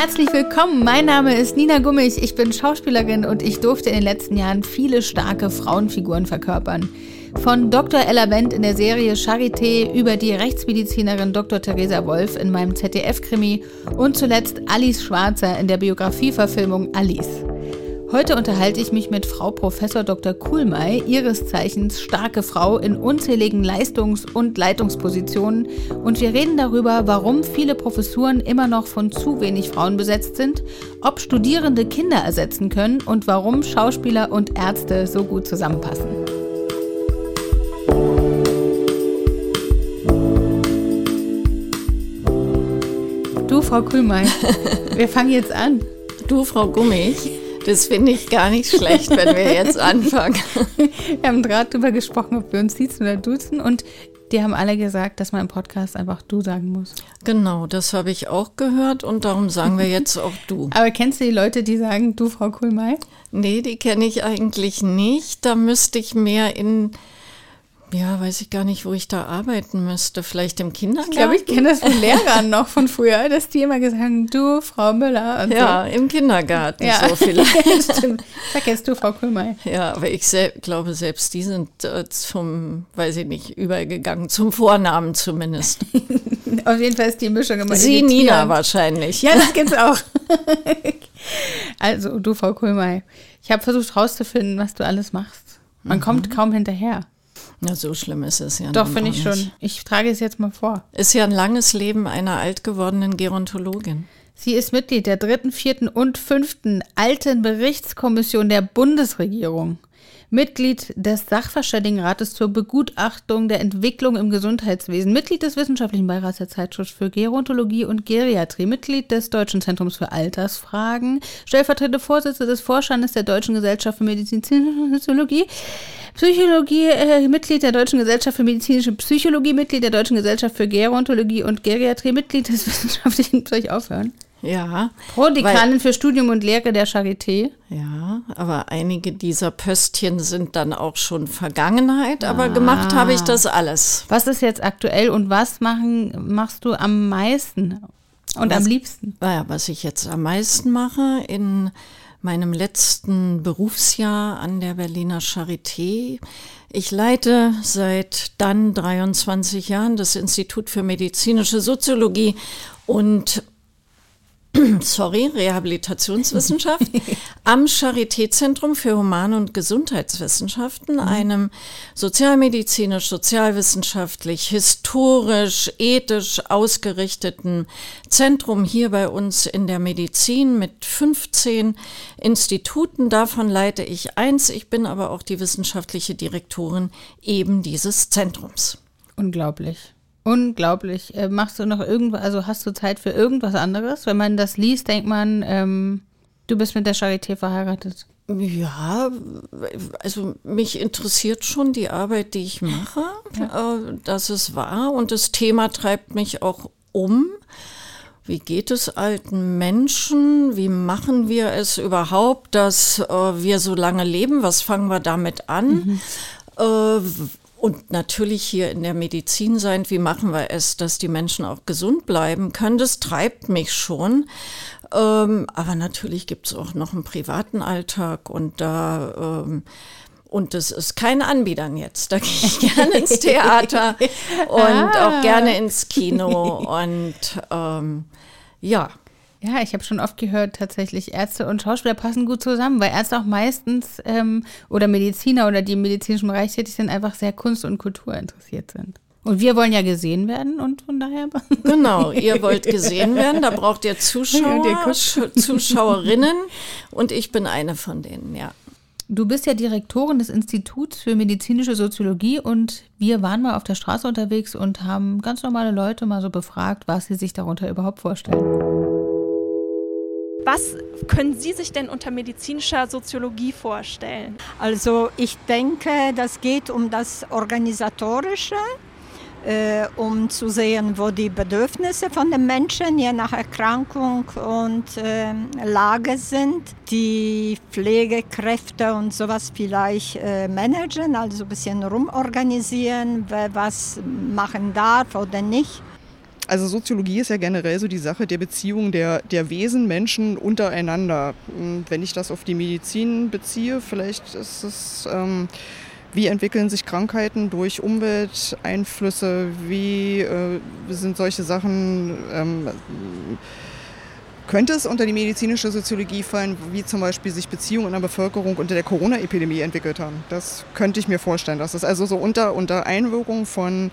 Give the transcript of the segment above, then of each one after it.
Herzlich willkommen, mein Name ist Nina Gummich, ich bin Schauspielerin und ich durfte in den letzten Jahren viele starke Frauenfiguren verkörpern. Von Dr. Ella Wendt in der Serie Charité über die Rechtsmedizinerin Dr. Theresa Wolf in meinem ZDF-Krimi und zuletzt Alice Schwarzer in der Biografieverfilmung Alice. Heute unterhalte ich mich mit Frau Professor Dr. Kuhlmei, ihres Zeichens starke Frau in unzähligen Leistungs- und Leitungspositionen und wir reden darüber, warum viele Professuren immer noch von zu wenig Frauen besetzt sind, ob Studierende Kinder ersetzen können und warum Schauspieler und Ärzte so gut zusammenpassen. Du, Frau Kuhlmei, wir fangen jetzt an. Du, Frau Gummich. Das finde ich gar nicht schlecht, wenn wir jetzt anfangen. Wir haben gerade darüber gesprochen, ob wir uns siezen oder duzen und die haben alle gesagt, dass man im Podcast einfach du sagen muss. Genau, das habe ich auch gehört und darum sagen wir jetzt auch du. Aber kennst du die Leute, die sagen du, Frau Kuhlmei? Nee, die kenne ich eigentlich nicht. Da müsste ich mehr in ja, weiß ich gar nicht, wo ich da arbeiten müsste. Vielleicht im Kindergarten? Ich glaube, ich kenne das von Lehrern noch von früher, dass die immer gesagt haben, du, Frau Müller. ja, so. im Kindergarten ja. so vielleicht. Stimmt. Jetzt du, Frau Kuhlmeier. Ja, aber ich sel glaube, selbst die sind äh, zum, weiß ich nicht, übergegangen, zum Vornamen zumindest. Auf jeden Fall ist die Mischung immer Sie, Nina wahrscheinlich. Ja, das gibt's auch. also, du, Frau Kuhlmeier. Ich habe versucht herauszufinden, was du alles machst. Man mhm. kommt kaum hinterher. Na, so schlimm ist es ja Doch, finde ich schon. Ich trage es jetzt mal vor. Ist ja ein langes Leben einer alt gewordenen Gerontologin. Sie ist Mitglied der dritten, vierten und fünften alten Berichtskommission der Bundesregierung. Mitglied des Sachverständigenrates zur Begutachtung der Entwicklung im Gesundheitswesen, Mitglied des Wissenschaftlichen Beirats der Zeitschrift für Gerontologie und Geriatrie, Mitglied des Deutschen Zentrums für Altersfragen, stellvertretende Vorsitzende des Vorstandes der Deutschen Gesellschaft für Medizinische Soziologie, Psychologie, äh, Mitglied der Deutschen Gesellschaft für medizinische Psychologie, Mitglied der Deutschen Gesellschaft für Gerontologie und Geriatrie, Mitglied des wissenschaftlichen, soll ich aufhören? Ja. Prodekanin für Studium und Lehre der Charité. Ja, aber einige dieser Pöstchen sind dann auch schon Vergangenheit, aber ah. gemacht habe ich das alles. Was ist jetzt aktuell und was machen, machst du am meisten und was, am liebsten? Naja, was ich jetzt am meisten mache in meinem letzten Berufsjahr an der Berliner Charité. Ich leite seit dann 23 Jahren das Institut für medizinische Soziologie und sorry, Rehabilitationswissenschaft am Charité-Zentrum für Human- und Gesundheitswissenschaften, mhm. einem sozialmedizinisch, sozialwissenschaftlich, historisch, ethisch ausgerichteten Zentrum hier bei uns in der Medizin mit 15 Instituten. Davon leite ich eins. Ich bin aber auch die wissenschaftliche Direktorin eben dieses Zentrums. Unglaublich. Unglaublich. Äh, machst du noch irgendwas, also hast du Zeit für irgendwas anderes? Wenn man das liest, denkt man, ähm, du bist mit der Charité verheiratet. Ja, also mich interessiert schon die Arbeit, die ich mache, ja. äh, dass es wahr und das Thema treibt mich auch um. Wie geht es alten Menschen? Wie machen wir es überhaupt, dass äh, wir so lange leben? Was fangen wir damit an? Mhm. Äh, und natürlich hier in der Medizin sein, wie machen wir es, dass die Menschen auch gesund bleiben können, das treibt mich schon. Ähm, aber natürlich gibt es auch noch einen privaten Alltag und da ähm, und das ist kein Anbietern jetzt. Da gehe ich gerne ins Theater und ah. auch gerne ins Kino und ähm, ja. Ja, ich habe schon oft gehört, tatsächlich Ärzte und Schauspieler passen gut zusammen, weil Ärzte auch meistens ähm, oder Mediziner oder die im medizinischen Bereich tätig sind, einfach sehr Kunst und Kultur interessiert sind. Und wir wollen ja gesehen werden und von daher. Genau, ihr wollt gesehen werden, da braucht ihr Zuschauer, Zuschauerinnen und ich bin eine von denen, ja. Du bist ja Direktorin des Instituts für medizinische Soziologie und wir waren mal auf der Straße unterwegs und haben ganz normale Leute mal so befragt, was sie sich darunter überhaupt vorstellen. Was können Sie sich denn unter medizinischer Soziologie vorstellen? Also ich denke, das geht um das Organisatorische, äh, um zu sehen, wo die Bedürfnisse von den Menschen je nach Erkrankung und äh, Lage sind, die Pflegekräfte und sowas vielleicht äh, managen, also ein bisschen rumorganisieren, wer was machen darf oder nicht. Also Soziologie ist ja generell so die Sache der Beziehung der, der Wesen, Menschen untereinander. Wenn ich das auf die Medizin beziehe, vielleicht ist es, ähm, wie entwickeln sich Krankheiten durch Umwelteinflüsse, wie äh, sind solche Sachen, ähm, könnte es unter die medizinische Soziologie fallen, wie zum Beispiel sich Beziehungen in der Bevölkerung unter der Corona-Epidemie entwickelt haben? Das könnte ich mir vorstellen. Das ist also so unter, unter Einwirkung von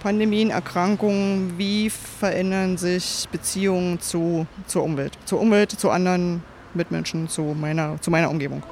Pandemien, Erkrankungen, wie verändern sich Beziehungen zu, zur Umwelt, zur Umwelt, zu anderen Mitmenschen, zu meiner, zu meiner Umgebung.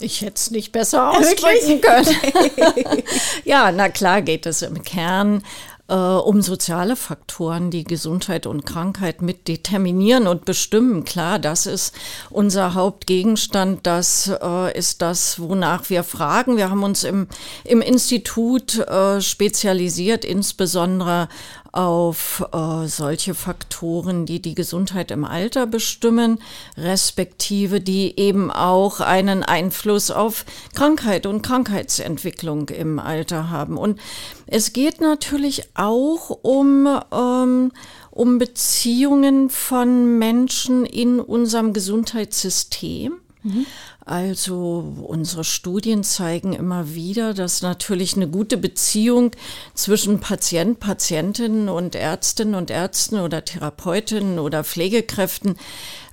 Ich hätte es nicht besser ausdrücken können. ja, na klar geht es im Kern äh, um soziale Faktoren, die Gesundheit und Krankheit mit determinieren und bestimmen. Klar, das ist unser Hauptgegenstand, das äh, ist das, wonach wir fragen. Wir haben uns im, im Institut äh, spezialisiert, insbesondere auf äh, solche Faktoren, die die Gesundheit im Alter bestimmen, respektive die eben auch einen Einfluss auf Krankheit und Krankheitsentwicklung im Alter haben. Und es geht natürlich auch um, ähm, um Beziehungen von Menschen in unserem Gesundheitssystem. Mhm. Also unsere Studien zeigen immer wieder, dass natürlich eine gute Beziehung zwischen Patient, Patientinnen und Ärztinnen und Ärzten oder Therapeutinnen oder Pflegekräften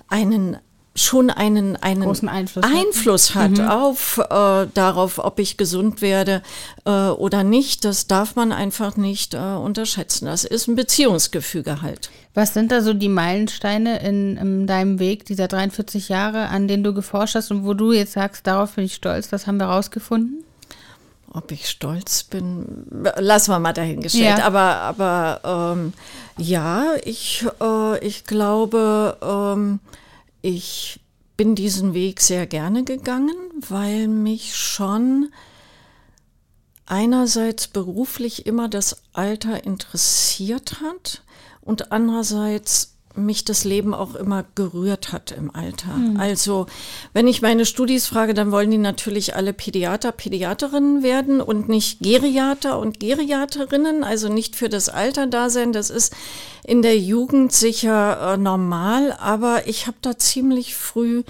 einen schon einen, einen großen Einfluss, Einfluss hat, hat mhm. auf äh, darauf, ob ich gesund werde äh, oder nicht. Das darf man einfach nicht äh, unterschätzen. Das ist ein Beziehungsgefüge halt. Was sind da so die Meilensteine in, in, deinem Weg dieser 43 Jahre, an denen du geforscht hast und wo du jetzt sagst, darauf bin ich stolz, was haben wir rausgefunden? Ob ich stolz bin, lassen wir mal dahingestellt. Ja. Aber, aber ähm, ja, ich, äh, ich glaube, ähm, ich bin diesen Weg sehr gerne gegangen, weil mich schon einerseits beruflich immer das Alter interessiert hat und andererseits mich das Leben auch immer gerührt hat im Alter. Mhm. Also, wenn ich meine Studis frage, dann wollen die natürlich alle Pädiater, Pädiaterinnen werden und nicht Geriater und Geriaterinnen, also nicht für das Alter da sein. Das ist in der Jugend sicher äh, normal, aber ich habe da ziemlich früh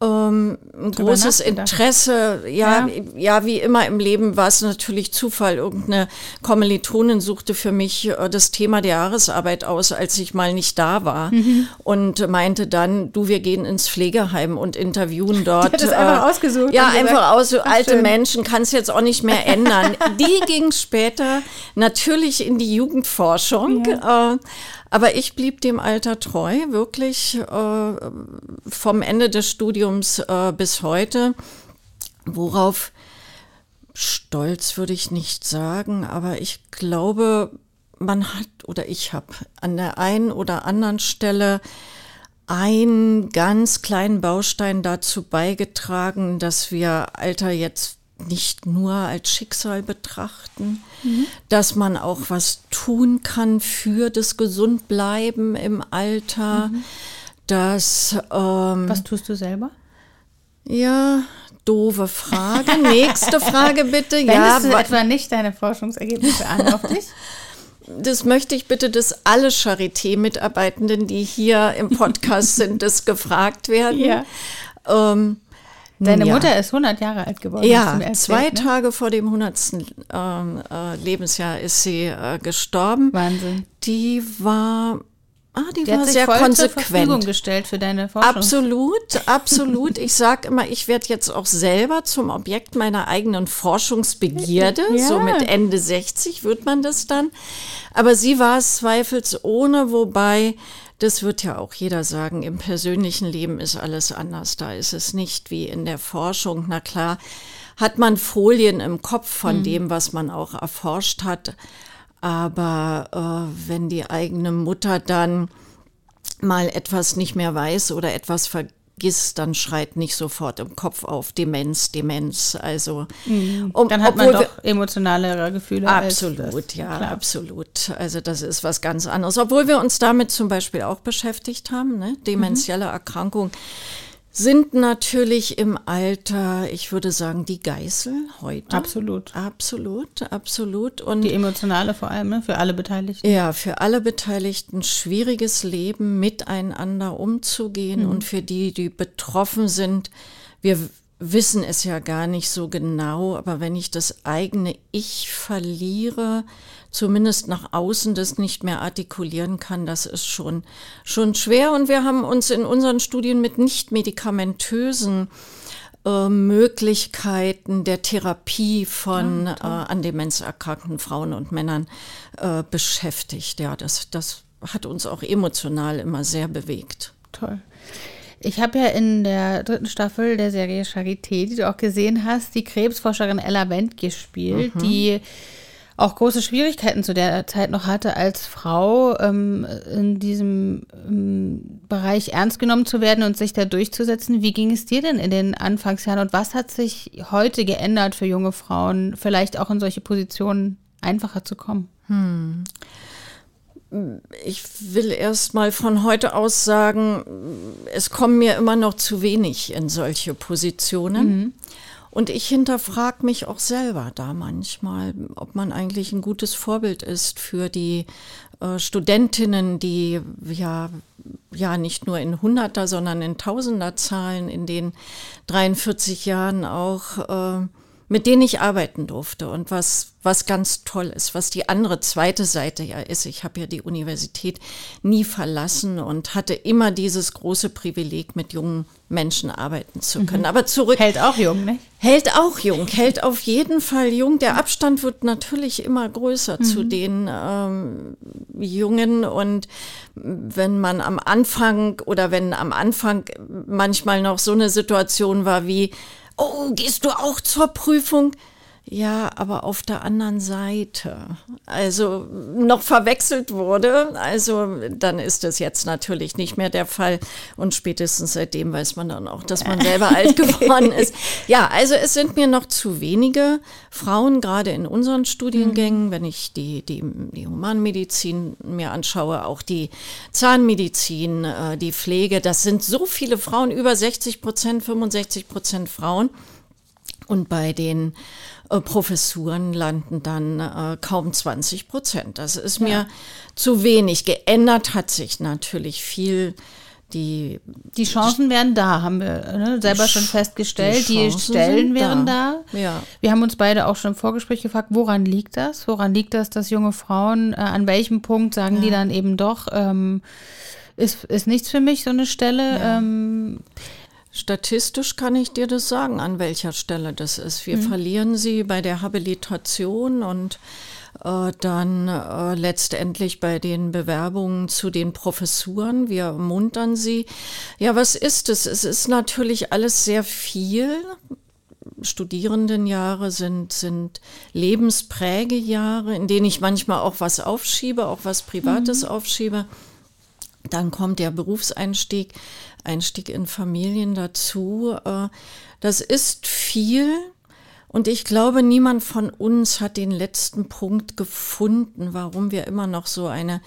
ähm, ein großes Interesse. Ja, ja, ja. wie immer im Leben war es natürlich Zufall. Irgendeine Kommilitonin suchte für mich äh, das Thema der Jahresarbeit aus, als ich mal nicht da war mhm. und meinte dann, du, wir gehen ins Pflegeheim und interviewen dort. Die hat das äh, einfach ausgesucht. Ja, einfach aus. So alte schön. Menschen kann es jetzt auch nicht mehr ändern. Die ging später natürlich in die Jugendforschung. Ja. Äh, aber ich blieb dem Alter treu, wirklich äh, vom Ende des Studiums äh, bis heute. Worauf stolz würde ich nicht sagen, aber ich glaube, man hat oder ich habe an der einen oder anderen Stelle einen ganz kleinen Baustein dazu beigetragen, dass wir Alter jetzt nicht nur als Schicksal betrachten, mhm. dass man auch was tun kann für das Gesundbleiben im Alter. Mhm. Dass, ähm, was tust du selber? Ja, doofe Frage. Nächste Frage bitte. Wendest ja, du etwa nicht deine Forschungsergebnisse an auf dich? Das möchte ich bitte, dass alle Charité-Mitarbeitenden, die hier im Podcast sind, das gefragt werden. Ja. Ähm, Deine ja. Mutter ist 100 Jahre alt geworden. Ja, erzählt, zwei ne? Tage vor dem 100. Ähm, äh, Lebensjahr ist sie äh, gestorben. Wahnsinn. Die war Ah, die, die war sehr konsequent. Zur Verfügung gestellt für deine Forschung. Absolut, absolut. Ich sage immer, ich werde jetzt auch selber zum Objekt meiner eigenen Forschungsbegierde. Ja. So mit Ende 60 wird man das dann. Aber sie war es zweifelsohne, wobei das wird ja auch jeder sagen, im persönlichen Leben ist alles anders. Da ist es nicht wie in der Forschung. Na klar, hat man Folien im Kopf von mhm. dem, was man auch erforscht hat. Aber äh, wenn die eigene Mutter dann mal etwas nicht mehr weiß oder etwas vergisst, dann schreit nicht sofort im Kopf auf Demenz, Demenz. Also mhm. um, dann hat man doch emotionalere Gefühle. Absolut, ja, klar. absolut. Also das ist was ganz anderes. Obwohl wir uns damit zum Beispiel auch beschäftigt haben, ne? demenzielle mhm. Erkrankung sind natürlich im Alter, ich würde sagen, die Geißel heute. Absolut. Absolut, absolut. Und die emotionale vor allem, ne? für alle Beteiligten. Ja, für alle Beteiligten schwieriges Leben, miteinander umzugehen mhm. und für die, die betroffen sind. Wir wissen es ja gar nicht so genau, aber wenn ich das eigene Ich verliere, zumindest nach außen das nicht mehr artikulieren kann, das ist schon, schon schwer. Und wir haben uns in unseren Studien mit nicht medikamentösen äh, Möglichkeiten der Therapie von ja, äh, an Demenz erkrankten Frauen und Männern äh, beschäftigt. Ja, das, das hat uns auch emotional immer sehr bewegt. Toll. Ich habe ja in der dritten Staffel der Serie Charité, die du auch gesehen hast, die Krebsforscherin Ella Wendt gespielt, mhm. die auch große Schwierigkeiten zu der Zeit noch hatte, als Frau ähm, in diesem ähm, Bereich ernst genommen zu werden und sich da durchzusetzen. Wie ging es dir denn in den Anfangsjahren und was hat sich heute geändert für junge Frauen, vielleicht auch in solche Positionen einfacher zu kommen? Hm. Ich will erst mal von heute aus sagen, es kommen mir immer noch zu wenig in solche Positionen. Mhm. Und ich hinterfrage mich auch selber da manchmal, ob man eigentlich ein gutes Vorbild ist für die äh, Studentinnen, die ja, ja nicht nur in Hunderter, sondern in Tausender Zahlen in den 43 Jahren auch äh, mit denen ich arbeiten durfte und was, was ganz toll ist, was die andere zweite Seite ja ist. Ich habe ja die Universität nie verlassen und hatte immer dieses große Privileg, mit jungen Menschen arbeiten zu können. Mhm. Aber zurück. Hält auch jung, ne? Hält auch jung, hält auf jeden Fall jung. Der Abstand wird natürlich immer größer mhm. zu den ähm, Jungen und wenn man am Anfang oder wenn am Anfang manchmal noch so eine Situation war wie, oh, gehst du auch zur Prüfung? Ja, aber auf der anderen Seite, also noch verwechselt wurde, also dann ist das jetzt natürlich nicht mehr der Fall und spätestens seitdem weiß man dann auch, dass man selber alt geworden ist. Ja, also es sind mir noch zu wenige Frauen, gerade in unseren Studiengängen, mhm. wenn ich die, die, die Humanmedizin mir anschaue, auch die Zahnmedizin, äh, die Pflege, das sind so viele Frauen, über 60 Prozent, 65 Prozent Frauen. Und bei den Professuren landen dann äh, kaum 20 Prozent. Das ist mir ja. zu wenig. Geändert hat sich natürlich viel. Die, die Chancen wären da, haben wir ne, selber schon festgestellt. Die, die Stellen wären da. da. Ja. Wir haben uns beide auch schon im Vorgespräch gefragt, woran liegt das? Woran liegt das, dass junge Frauen, äh, an welchem Punkt sagen ja. die dann eben doch, ähm, ist, ist nichts für mich, so eine Stelle? Ähm, Statistisch kann ich dir das sagen, an welcher Stelle das ist. Wir mhm. verlieren sie bei der Habilitation und äh, dann äh, letztendlich bei den Bewerbungen zu den Professuren. Wir muntern sie. Ja, was ist es? Es ist natürlich alles sehr viel. Studierendenjahre sind, sind Lebensprägejahre, in denen ich manchmal auch was aufschiebe, auch was Privates mhm. aufschiebe. Dann kommt der Berufseinstieg, Einstieg in Familien dazu. Äh, das ist viel. Und ich glaube, niemand von uns hat den letzten Punkt gefunden, warum wir immer noch so eine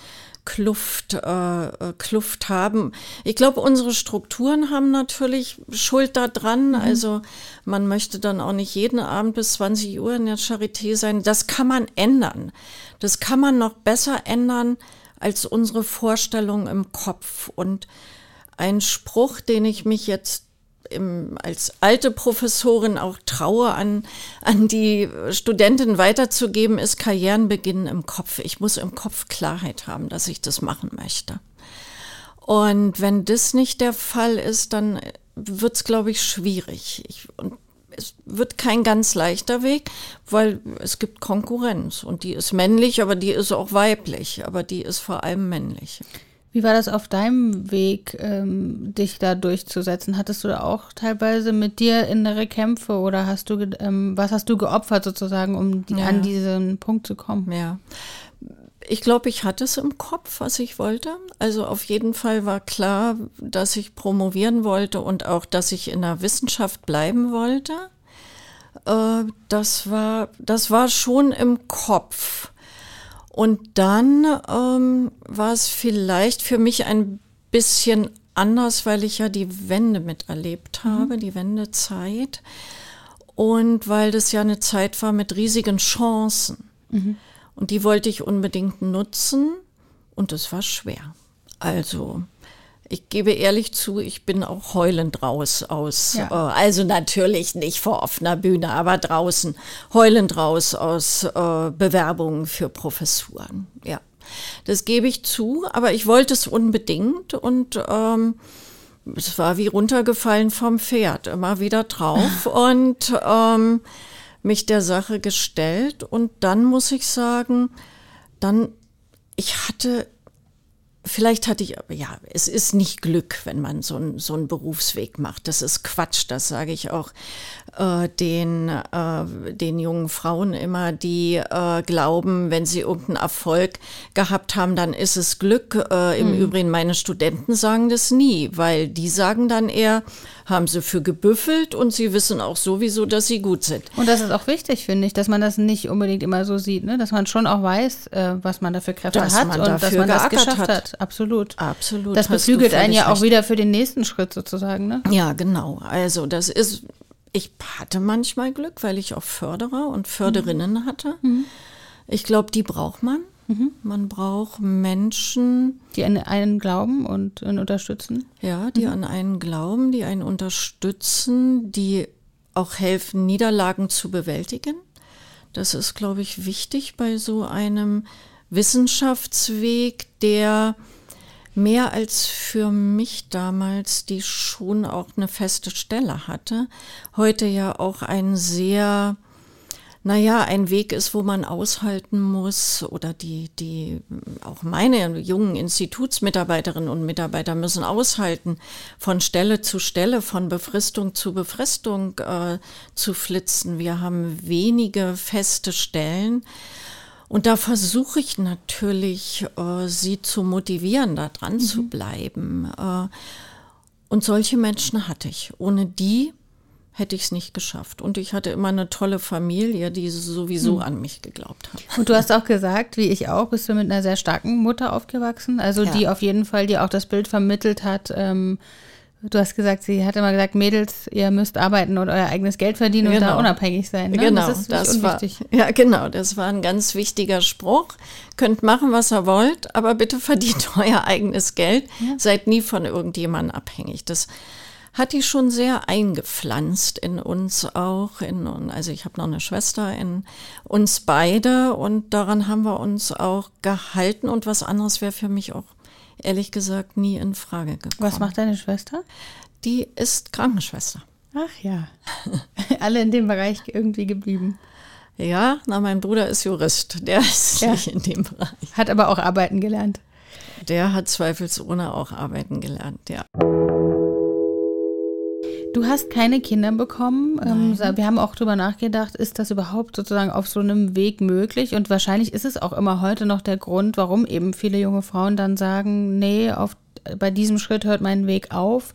Kluft, äh, äh Kluft haben. Ich glaube, unsere Strukturen haben natürlich Schuld daran. Mhm. Also man möchte dann auch nicht jeden Abend bis 20 Uhr in der Charité sein. Das kann man ändern. Das kann man noch besser ändern, als unsere Vorstellung im Kopf. Und ein Spruch, den ich mich jetzt im, als alte Professorin auch traue, an, an die Studentin weiterzugeben, ist Karrieren beginnen im Kopf. Ich muss im Kopf Klarheit haben, dass ich das machen möchte. Und wenn das nicht der Fall ist, dann wird es, glaube ich, schwierig. Ich, und es wird kein ganz leichter Weg, weil es gibt Konkurrenz und die ist männlich, aber die ist auch weiblich, aber die ist vor allem männlich. Wie war das auf deinem Weg, ähm, dich da durchzusetzen? Hattest du da auch teilweise mit dir innere Kämpfe oder hast du, ähm, was hast du geopfert sozusagen, um die, ja. an diesen Punkt zu kommen? Ja, ich glaube, ich hatte es im Kopf, was ich wollte. Also auf jeden Fall war klar, dass ich promovieren wollte und auch, dass ich in der Wissenschaft bleiben wollte. Äh, das war, das war schon im Kopf. Und dann ähm, war es vielleicht für mich ein bisschen anders, weil ich ja die Wende miterlebt habe, mhm. die Wendezeit. Und weil das ja eine Zeit war mit riesigen Chancen. Mhm. Und die wollte ich unbedingt nutzen. Und es war schwer. Also, ich gebe ehrlich zu, ich bin auch heulend raus aus, ja. äh, also natürlich nicht vor offener Bühne, aber draußen, heulend raus aus äh, Bewerbungen für Professuren. Ja, das gebe ich zu, aber ich wollte es unbedingt und ähm, es war wie runtergefallen vom Pferd, immer wieder drauf und ähm, mich der Sache gestellt und dann muss ich sagen, dann, ich hatte Vielleicht hatte ich, ja, es ist nicht Glück, wenn man so, ein, so einen Berufsweg macht. Das ist Quatsch, das sage ich auch äh, den, äh, den jungen Frauen immer, die äh, glauben, wenn sie irgendeinen Erfolg gehabt haben, dann ist es Glück. Äh, Im mhm. Übrigen, meine Studenten sagen das nie, weil die sagen dann eher, haben sie für gebüffelt und sie wissen auch sowieso, dass sie gut sind. Und das ist auch wichtig, finde ich, dass man das nicht unbedingt immer so sieht, ne? dass man schon auch weiß, äh, was man dafür Kräfte dass hat und dass man das geschafft hat. hat. Absolut. Absolut. Das beflügelt einen ja auch wieder für den nächsten Schritt sozusagen. Ne? Ja, genau. Also das ist, ich hatte manchmal Glück, weil ich auch Förderer und Förderinnen mhm. hatte. Mhm. Ich glaube, die braucht man. Mhm. Man braucht Menschen, die an einen glauben und einen unterstützen. Ja, die mhm. an einen glauben, die einen unterstützen, die auch helfen, Niederlagen zu bewältigen. Das ist, glaube ich, wichtig bei so einem Wissenschaftsweg, der mehr als für mich damals, die schon auch eine feste Stelle hatte, heute ja auch ein sehr naja, ein Weg ist, wo man aushalten muss oder die, die, auch meine jungen Institutsmitarbeiterinnen und Mitarbeiter müssen aushalten, von Stelle zu Stelle, von Befristung zu Befristung äh, zu flitzen. Wir haben wenige feste Stellen. Und da versuche ich natürlich, äh, sie zu motivieren, da dran mhm. zu bleiben. Äh, und solche Menschen hatte ich. Ohne die hätte ich es nicht geschafft. Und ich hatte immer eine tolle Familie, die sowieso hm. an mich geglaubt hat. Und du hast auch gesagt, wie ich auch, bist du mit einer sehr starken Mutter aufgewachsen, also ja. die auf jeden Fall dir auch das Bild vermittelt hat. Ähm, du hast gesagt, sie hat immer gesagt, Mädels, ihr müsst arbeiten und euer eigenes Geld verdienen genau. und da genau. unabhängig sein. Ne? Genau, das, ist das war, ja genau, das war ein ganz wichtiger Spruch. Könnt machen, was ihr wollt, aber bitte verdient euer eigenes Geld. Ja. Seid nie von irgendjemandem abhängig. Das hat die schon sehr eingepflanzt in uns auch. In, also ich habe noch eine Schwester in uns beide und daran haben wir uns auch gehalten und was anderes wäre für mich auch ehrlich gesagt nie in Frage gekommen. Was macht deine Schwester? Die ist Krankenschwester. Ach ja, alle in dem Bereich irgendwie geblieben. Ja, na, mein Bruder ist Jurist, der ist ja. nicht in dem Bereich. Hat aber auch arbeiten gelernt. Der hat zweifelsohne auch arbeiten gelernt, ja. Du hast keine Kinder bekommen. Ähm, wir haben auch darüber nachgedacht, ist das überhaupt sozusagen auf so einem Weg möglich? Und wahrscheinlich ist es auch immer heute noch der Grund, warum eben viele junge Frauen dann sagen, nee, auf, bei diesem Schritt hört mein Weg auf.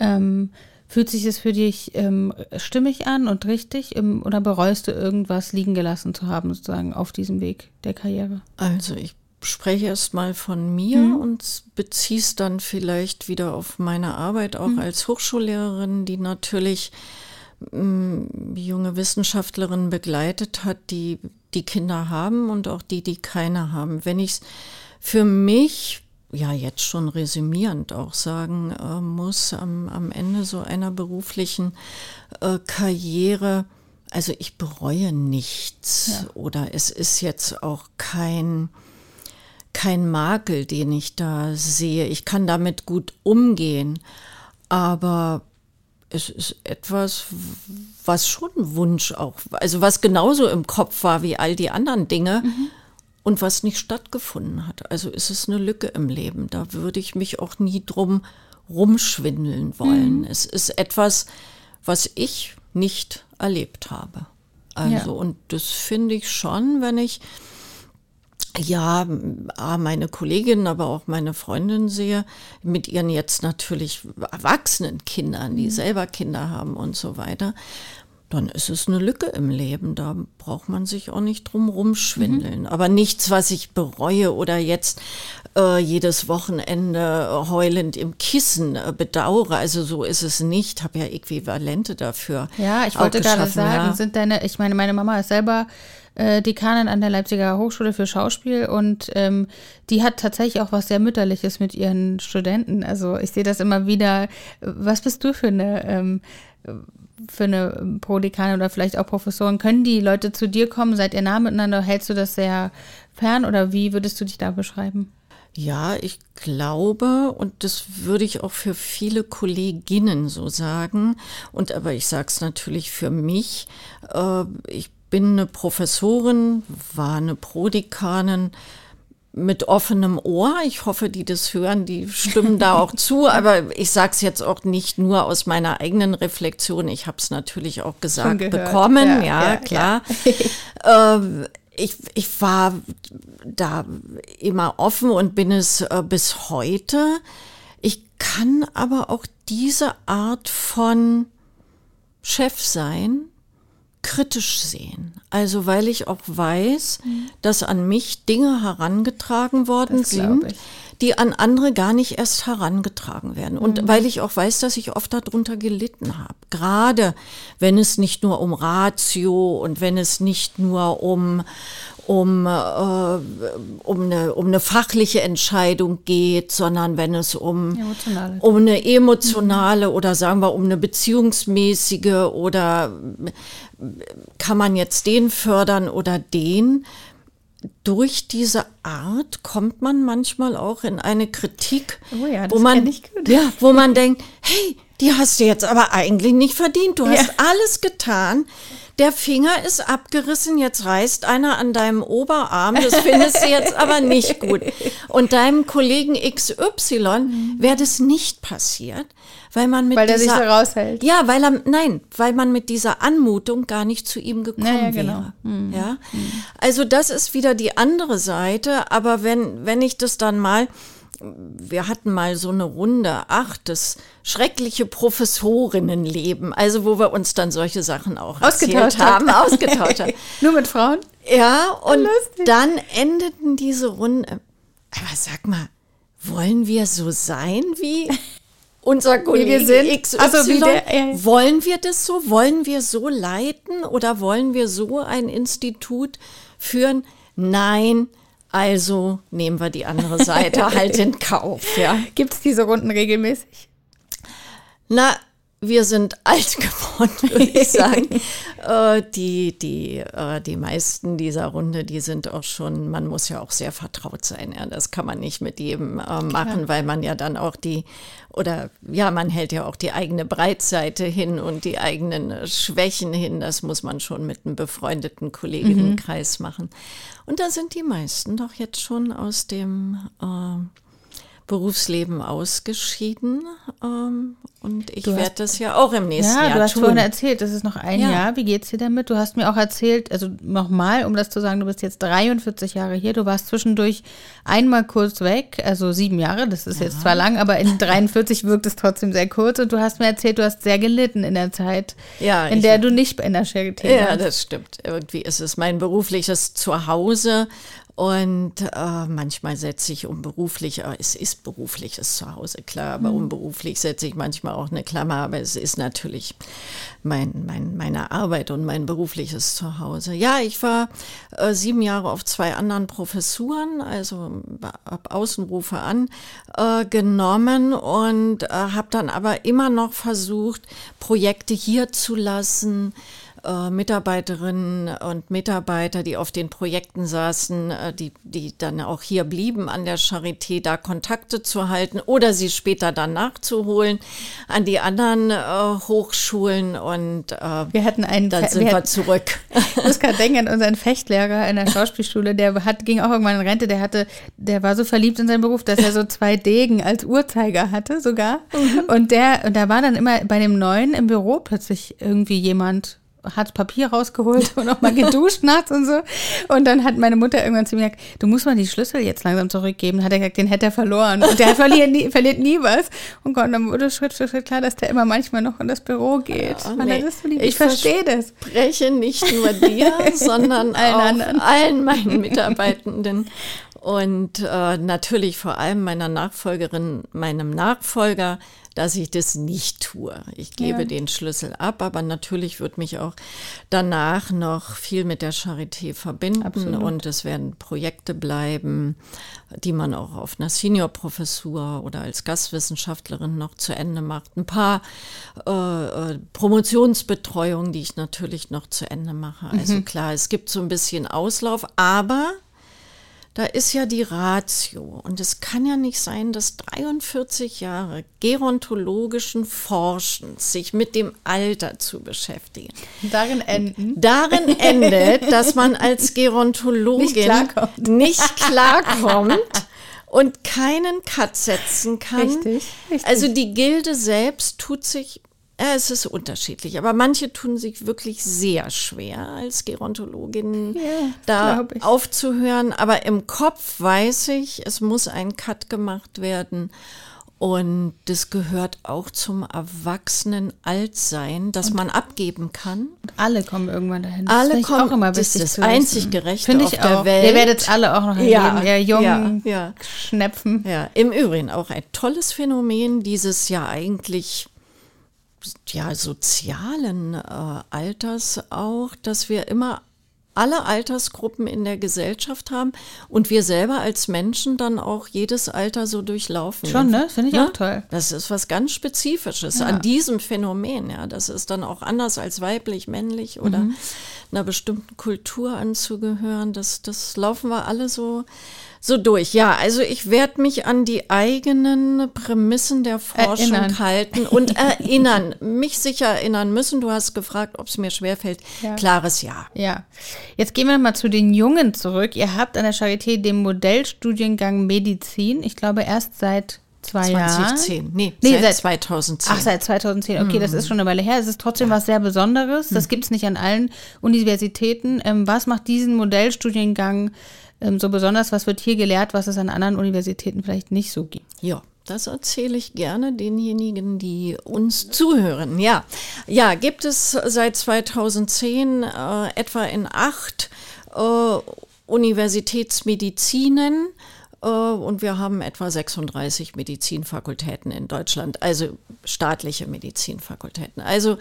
Ähm, fühlt sich das für dich ähm, stimmig an und richtig ähm, oder bereust du irgendwas liegen gelassen zu haben, sozusagen auf diesem Weg der Karriere? Also ich spreche erst mal von mir mhm. und beziehe es dann vielleicht wieder auf meine Arbeit auch mhm. als Hochschullehrerin, die natürlich ähm, junge Wissenschaftlerinnen begleitet hat, die die Kinder haben und auch die, die keine haben. Wenn ich es für mich ja jetzt schon resümierend auch sagen äh, muss, am, am Ende so einer beruflichen äh, Karriere, also ich bereue nichts ja. oder es ist jetzt auch kein kein Makel, den ich da sehe. Ich kann damit gut umgehen, aber es ist etwas, was schon ein Wunsch auch, also was genauso im Kopf war wie all die anderen Dinge mhm. und was nicht stattgefunden hat. Also ist es eine Lücke im Leben. Da würde ich mich auch nie drum rumschwindeln wollen. Mhm. Es ist etwas, was ich nicht erlebt habe. Also, ja. und das finde ich schon, wenn ich ja, meine Kolleginnen, aber auch meine Freundin sehe, mit ihren jetzt natürlich erwachsenen Kindern, die mhm. selber Kinder haben und so weiter, dann ist es eine Lücke im Leben. Da braucht man sich auch nicht drum rumschwindeln. Mhm. Aber nichts, was ich bereue oder jetzt äh, jedes Wochenende heulend im Kissen äh, bedauere. Also so ist es nicht. Habe ja Äquivalente dafür. Ja, ich wollte gerade sagen, ja. sind deine, ich meine, meine Mama ist selber äh, Dekanin an der Leipziger Hochschule für Schauspiel und ähm, die hat tatsächlich auch was sehr Mütterliches mit ihren Studenten. Also ich sehe das immer wieder. Was bist du für eine ähm, für eine Prodekanin oder vielleicht auch Professoren? Können die Leute zu dir kommen? Seid ihr nah miteinander? Hältst du das sehr fern oder wie würdest du dich da beschreiben? Ja, ich glaube, und das würde ich auch für viele Kolleginnen so sagen, und aber ich sage es natürlich für mich, äh, ich bin eine Professorin, war eine Prodekanin mit offenem Ohr. Ich hoffe, die das hören, die stimmen da auch zu. Aber ich sage es jetzt auch nicht nur aus meiner eigenen Reflexion. Ich habe es natürlich auch gesagt bekommen. Ja, ja, ja klar. Ja. ähm, ich, ich war da immer offen und bin es äh, bis heute. Ich kann aber auch diese Art von Chef sein, kritisch sehen. Also weil ich auch weiß, mhm. dass an mich Dinge herangetragen worden sind, die an andere gar nicht erst herangetragen werden. Und mhm. weil ich auch weiß, dass ich oft darunter gelitten habe. Gerade wenn es nicht nur um Ratio und wenn es nicht nur um um, äh, um, eine, um eine fachliche Entscheidung geht, sondern wenn es um, emotionale. um eine emotionale mhm. oder sagen wir um eine beziehungsmäßige oder kann man jetzt den fördern oder den, durch diese Art kommt man manchmal auch in eine Kritik, oh ja, wo man ja, wo man denkt, hey, die hast du jetzt aber eigentlich nicht verdient. Du ja. hast alles getan, der Finger ist abgerissen, jetzt reißt einer an deinem Oberarm, das findest du jetzt aber nicht gut. Und deinem Kollegen XY wäre das nicht passiert, weil man mit weil dieser, sich so raushält. Ja, weil er, nein, weil man mit dieser Anmutung gar nicht zu ihm gekommen naja, genau. wäre. Mhm. Ja, also das ist wieder die andere Seite, aber wenn, wenn ich das dann mal, wir hatten mal so eine Runde, ach, das schreckliche Professorinnenleben, also wo wir uns dann solche Sachen auch ausgetauscht haben, ausgetauscht haben. Nur mit Frauen? Ja, und Lustig. dann endeten diese Runde. Aber sag mal, wollen wir so sein wie unser Kollege XY? Also wie der, ja. Wollen wir das so? Wollen wir so leiten oder wollen wir so ein Institut führen? Nein, also nehmen wir die andere Seite halt in Kauf. Ja. Gibt es diese Runden regelmäßig? Na, wir sind alt geworden, würde ich sagen. äh, die, die, äh, die meisten dieser Runde, die sind auch schon, man muss ja auch sehr vertraut sein. Ja. Das kann man nicht mit jedem äh, machen, weil man ja dann auch die, oder ja, man hält ja auch die eigene Breitseite hin und die eigenen Schwächen hin. Das muss man schon mit einem befreundeten Kolleginnenkreis mhm. machen. Und da sind die meisten doch jetzt schon aus dem äh, Berufsleben ausgeschieden. Ähm, und ich werde das ja auch im nächsten ja, Jahr tun. Ja, du hast vorhin erzählt, das ist noch ein ja. Jahr. Wie geht es dir damit? Du hast mir auch erzählt, also nochmal, um das zu sagen, du bist jetzt 43 Jahre hier. Du warst zwischendurch einmal kurz weg, also sieben Jahre. Das ist ja. jetzt zwar lang, aber in 43 wirkt es trotzdem sehr kurz. Und du hast mir erzählt, du hast sehr gelitten in der Zeit, ja, in der du nicht in der Charité warst. Ja, das stimmt. Irgendwie ist es mein berufliches Zuhause und äh, manchmal setze ich um beruflich, äh, es ist berufliches Zuhause, klar, aber mhm. um beruflich setze ich manchmal auch eine Klammer, aber es ist natürlich mein, mein, meine Arbeit und mein berufliches Zuhause. Ja, ich war äh, sieben Jahre auf zwei anderen Professuren, also habe Außenrufe angenommen äh, und äh, habe dann aber immer noch versucht, Projekte hier zu lassen, äh, Mitarbeiterinnen und Mitarbeiter, die auf den Projekten saßen, äh, die, die dann auch hier blieben an der Charité, da Kontakte zu halten oder sie später dann nachzuholen an die anderen äh, Hochschulen und äh, wir hatten einen dann sind wir, wir zurück. Ich muss gerade denken an unseren Fechtlehrer in der Schauspielschule, der hat, ging auch irgendwann in Rente, der hatte, der war so verliebt in seinen Beruf, dass er so zwei Degen als Uhrzeiger hatte sogar. Mhm. Und der, und da war dann immer bei dem Neuen im Büro plötzlich irgendwie jemand Hartz Papier rausgeholt und auch mal geduscht nachts und so. Und dann hat meine Mutter irgendwann zu mir gesagt, du musst mal die Schlüssel jetzt langsam zurückgeben. Hat er gesagt, den hätte er verloren. Und der verliert nie, verliert nie was. Und Gott, dann wurde Schritt für Schritt klar, dass der immer manchmal noch in das Büro geht. Oh, nee. so. Ich ich verstehe das. spreche nicht nur dir, sondern Allen auch anderen. allen meinen Mitarbeitenden und äh, natürlich vor allem meiner Nachfolgerin, meinem Nachfolger, dass ich das nicht tue. Ich gebe Ja. den Schlüssel ab, aber natürlich wird mich auch danach noch viel mit der Charité verbinden Absolut. und es werden Projekte bleiben, die man auch auf einer Seniorprofessur oder als Gastwissenschaftlerin noch zu Ende macht. Ein paar äh, äh, Promotionsbetreuungen, die ich natürlich noch zu Ende mache. Also klar, es gibt so ein bisschen Auslauf, aber da ist ja die Ratio. Und es kann ja nicht sein, dass 43 Jahre gerontologischen Forschens sich mit dem Alter zu beschäftigen. Darin enden. Darin endet, dass man als Gerontologin Nicht klarkommt. nicht klarkommt und keinen Cut setzen kann. Richtig, richtig. Also die Gilde selbst tut sich, es ist unterschiedlich, aber manche tun sich wirklich sehr schwer als Gerontologin Ja, da aufzuhören. Aber im Kopf weiß ich, es muss ein Cut gemacht werden. Und das gehört auch zum erwachsenen Altsein, dass man abgeben kann. Alle kommen irgendwann dahin. Das Alle kommen- auch immer das ist das einzig Gerechte Finde auf ich der auch. Welt. Ihr werdet alle auch noch erleben, ihr jungen ja, ja. Schnepfen. Ja, im Übrigen auch ein tolles Phänomen dieses ja eigentlich ja sozialen äh, Alters auch, dass wir immer alle Altersgruppen in der Gesellschaft haben und wir selber als Menschen dann auch jedes Alter so durchlaufen. Schon, ne? Finde ich auch toll. Das ist was ganz Spezifisches an diesem Phänomen. Ja, das ist dann auch anders als weiblich, männlich oder Mhm. einer bestimmten Kultur anzugehören. Das, das laufen wir alle so, so durch. Ja, also ich werde mich an die eigenen Prämissen der Forschung Erinnern. halten und erinnern, mich sicher erinnern müssen. Du hast gefragt, ob es mir schwerfällt. Ja. Klares Ja. Ja. Jetzt gehen wir nochmal zu den Jungen zurück. Ihr habt an der Charité den Modellstudiengang Medizin, ich glaube erst seit zwei Jahren. 2010. Nee, Nee, seit, seit- 2010. Ach, seit 2010. Okay, Mhm. das ist schon eine Weile her. Es ist trotzdem was sehr Besonderes. Das gibt es nicht an allen Universitäten. Ähm, was macht diesen Modellstudiengang ähm, so besonders? Was wird hier gelehrt, was es an anderen Universitäten vielleicht nicht so gibt? Ja, das erzähle ich gerne denjenigen, die uns zuhören. Ja, ja, gibt es seit 2010 äh, etwa in acht äh, Universitätsmedizinen äh, und wir haben etwa 36 Medizinfakultäten in Deutschland, also staatliche Medizinfakultäten. Also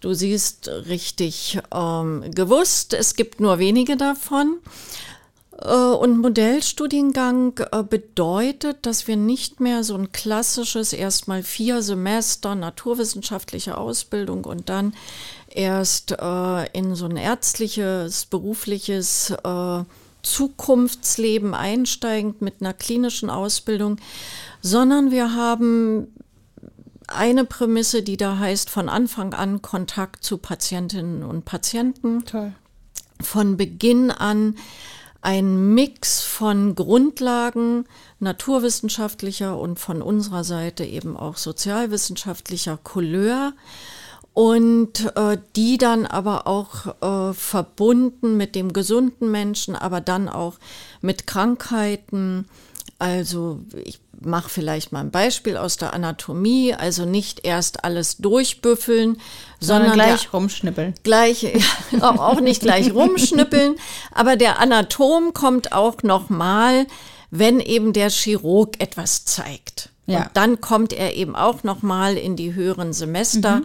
du siehst richtig ähm, gewusst, es gibt nur wenige davon. Äh, Und Modellstudiengang äh, bedeutet, dass wir nicht mehr so ein klassisches erstmal vier Semester naturwissenschaftliche Ausbildung und dann erst äh, in so ein ärztliches, berufliches Zukunftsleben einsteigend mit einer klinischen Ausbildung, sondern wir haben eine Prämisse, die da heißt, von Anfang an Kontakt zu Patientinnen und Patienten Toll. von Beginn an ein Mix von Grundlagen naturwissenschaftlicher und von unserer Seite eben auch sozialwissenschaftlicher Couleur und äh, die dann aber auch äh, verbunden mit dem gesunden Menschen, aber dann auch mit Krankheiten. Also ich mache vielleicht mal ein Beispiel aus der Anatomie, also nicht erst alles durchbüffeln, Sondern sondern der- gleich rumschnippeln. gleich, auch, auch nicht gleich rumschnippeln, aber der Anatom kommt auch nochmal, wenn eben der Chirurg etwas zeigt. Ja. Und dann kommt er eben auch nochmal in die höheren Semester.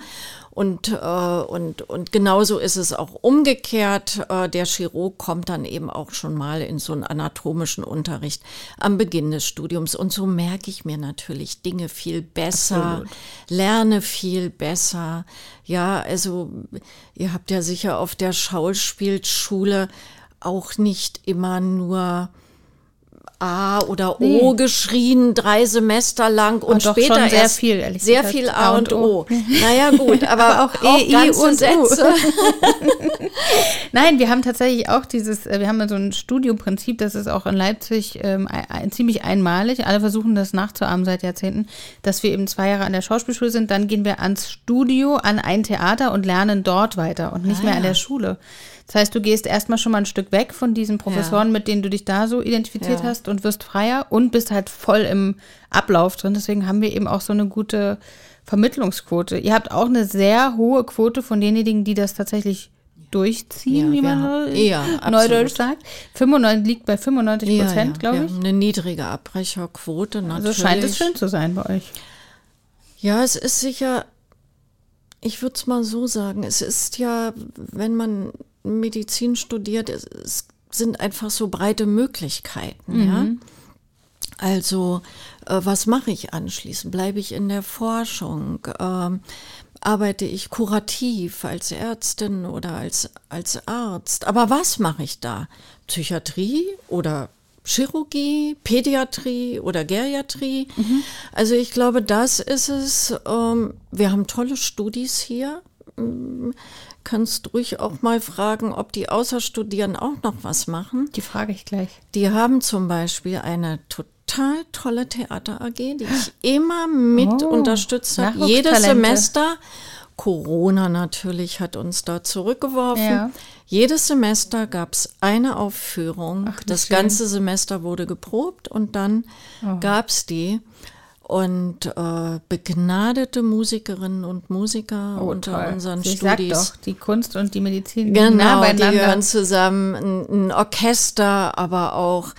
Und, äh, und, und genauso ist es auch umgekehrt. Äh, der Chirurg kommt dann eben auch schon mal in so einen anatomischen Unterricht am Beginn des Studiums. Und so merke ich mir natürlich Dinge viel besser, Absolut. lerne viel besser. Ja, also ihr habt ja sicher auf der Schauspielschule auch nicht immer nur A oder O Nee. geschrien, drei Semester lang und doch später schon sehr erst viel, ehrlich sehr gesagt. viel A und O. O. Naja gut, aber, Aber auch E, I und. Sätze. Nein, wir haben tatsächlich auch dieses, äh, wir haben so ein Studioprinzip, das ist auch in Leipzig ähm, ein, ziemlich einmalig. Alle versuchen das nachzuahmen seit Jahrzehnten, dass wir eben zwei Jahre an der Schauspielschule sind, dann gehen wir ans Studio, an ein Theater und lernen dort weiter und nicht ah, mehr an der Schule. Das heißt, du gehst erstmal schon mal ein Stück weg von diesen Professoren, ja. mit denen du dich da so identifiziert ja. hast und wirst freier und bist halt voll im Ablauf drin. Deswegen haben wir eben auch so eine gute Vermittlungsquote. Ihr habt auch eine sehr hohe Quote von denjenigen, die das tatsächlich durchziehen, ja, wie man ja, neudeutsch sagt. 95, liegt bei 95 Prozent, ja, glaube ich. Eine niedrige Abbrecherquote natürlich. Also scheint es schön zu sein bei euch. Ja, es ist sicher, ich würde es mal so sagen, es ist ja, wenn man Medizin studiert, es sind einfach so breite Möglichkeiten, mhm. ja. Also, äh, was mache ich anschließend? Bleibe ich in der Forschung? Ähm, arbeite ich kurativ als Ärztin oder als, als Arzt? Aber was mache ich da? Psychiatrie oder Chirurgie, Pädiatrie oder Geriatrie? Mhm. Also ich glaube, das ist es. Ähm, wir haben tolle Studis hier. Ähm, kannst ruhig auch mal fragen, ob die Außerstudieren auch noch was machen. Die frage ich gleich. Die haben zum Beispiel eine total total tolle Theater AG, die ich immer mit oh, unterstützt habe. Jedes Semester. Corona natürlich hat uns da zurückgeworfen. Ja. Jedes Semester gab es eine Aufführung. Ach, das schön. ganze Semester wurde geprobt und dann oh. gab es die. Und äh, begnadete Musikerinnen und Musiker oh, unter toll. unseren ich Studis. Doch, die Kunst und die Medizin genau, nah die gehören zusammen. Ein, ein Orchester, aber auch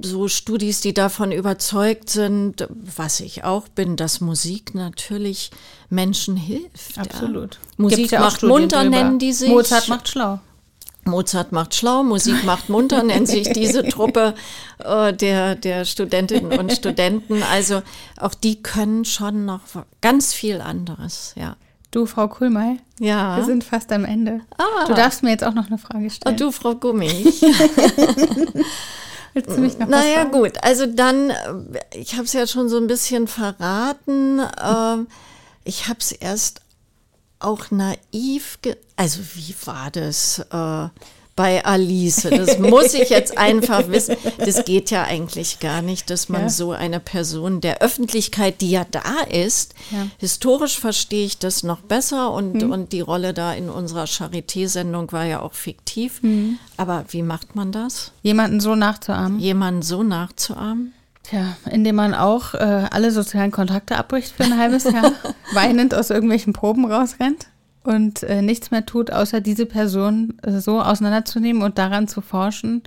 so Studis, die davon überzeugt sind, was ich auch bin, dass Musik natürlich Menschen hilft. Absolut. Ja. Musik macht munter, drüber. nennen die sich. Mozart macht schlau. Mozart macht schlau, Musik macht munter, nennt sich diese Truppe äh, der, der Studentinnen und Studenten. Also auch die können schon noch ganz viel anderes, ja. Du, Frau Kulmay, ja. wir sind fast am Ende. Ah. Du darfst mir jetzt auch noch eine Frage stellen. Oh, du, Frau Gummich. Willst du mich noch Naja, gut. Also dann, äh, ich habe es ja schon so ein bisschen verraten. Äh, ich habe es erst auch naiv, also wie war das? Äh, bei Alice. Das muss ich jetzt einfach wissen. Das geht ja eigentlich gar nicht, dass man ja. so eine Person der Öffentlichkeit, die ja da ist, ja. historisch verstehe ich das noch besser und, mhm. und die Rolle da in unserer Charité-Sendung war ja auch fiktiv. Mhm. Aber wie macht man das? Jemanden so nachzuahmen. Jemanden so nachzuahmen? Tja, indem man auch äh, alle sozialen Kontakte abbricht für ein halbes Jahr, weinend aus irgendwelchen Proben rausrennt und äh, nichts mehr tut, außer diese Person äh, so auseinanderzunehmen und daran zu forschen.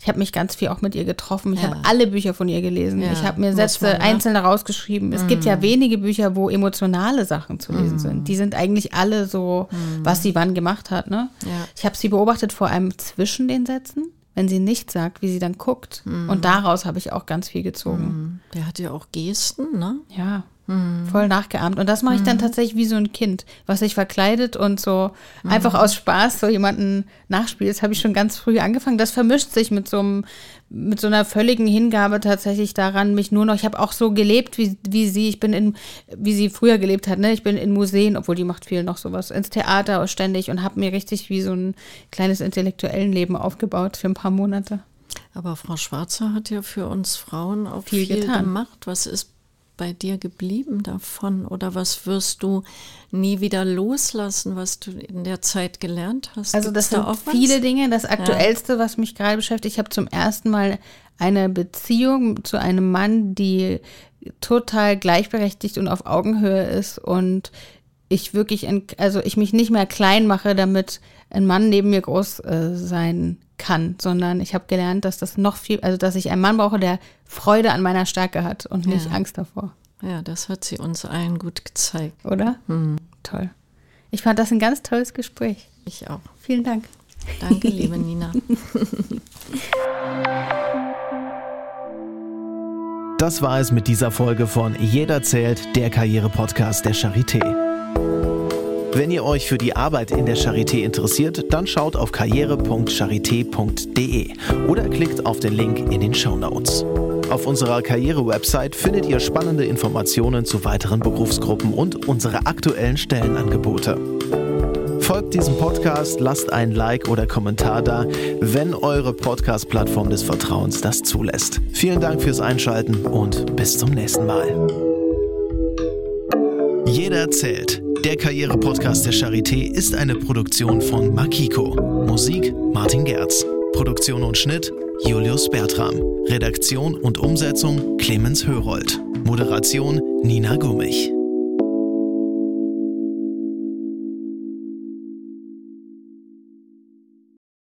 Ich habe mich ganz viel auch mit ihr getroffen. Ich ja. habe alle Bücher von ihr gelesen. Ja, ich habe mir Sätze man, ne? einzeln rausgeschrieben. Es mm. gibt ja mhm. wenige Bücher, wo emotionale Sachen zu lesen mm. sind. Die sind eigentlich alle so, mm. was sie wann gemacht hat. Ne? Ja. Ich habe sie beobachtet vor allem zwischen den Sätzen wenn sie nicht sagt, wie sie dann guckt. Mm. Und daraus habe ich auch ganz viel gezogen. Mm. Der hat ja auch Gesten, ne? Ja. Mhm. Voll nachgeahmt. Und das mache ich dann mhm. tatsächlich wie so ein Kind, was sich verkleidet und so mhm. einfach aus Spaß so jemanden nachspielt. Das habe ich schon ganz früh angefangen. Das vermischt sich mit so einem, mit so einer völligen Hingabe tatsächlich daran, mich nur noch, ich habe auch so gelebt, wie, wie sie, ich bin in, wie sie früher gelebt hat, ne? Ich bin in Museen, obwohl die macht viel noch sowas, ins Theater ständig und habe mir richtig wie so ein kleines intellektuellen Leben aufgebaut für ein paar Monate. Aber Frau Schwarzer hat ja für uns Frauen auch viel, viel gemacht. Was ist bei dir geblieben davon? Oder was wirst du nie wieder loslassen, was du in der Zeit gelernt hast? Also das sind da viele Dinge. Das Aktuellste, ja. was mich gerade beschäftigt, ich habe zum ersten Mal eine Beziehung zu einem Mann, die total gleichberechtigt und auf Augenhöhe ist und ich wirklich, also ich mich nicht mehr klein mache, damit ein Mann neben mir groß äh, sein kann, sondern ich habe gelernt, dass das noch viel, also dass ich einen Mann brauche, der Freude an meiner Stärke hat und nicht ja. Angst davor. Ja, das hat sie uns allen gut gezeigt. Oder? Mhm. Toll. Ich fand das ein ganz tolles Gespräch. Ich auch. Vielen Dank. Danke, liebe Nina. Das war es mit dieser Folge von Jeder zählt, der Karriere-Podcast der Charité. Wenn ihr euch für die Arbeit in der Charité interessiert, dann schaut auf karriere.charité.de oder klickt auf den Link in den Show Notes. Auf unserer Karriere-Website findet ihr spannende Informationen zu weiteren Berufsgruppen und unsere aktuellen Stellenangebote. Folgt diesem Podcast, lasst ein Like oder Kommentar da, wenn eure Podcast-Plattform des Vertrauens das zulässt. Vielen Dank fürs Einschalten und bis zum nächsten Mal. Jeder zählt. Der Karriere-Podcast der Charité ist eine Produktion von Makiko. Musik Martin Gerz. Produktion und Schnitt Julius Bertram. Redaktion und Umsetzung Clemens Hörold. Moderation Nina Gummich.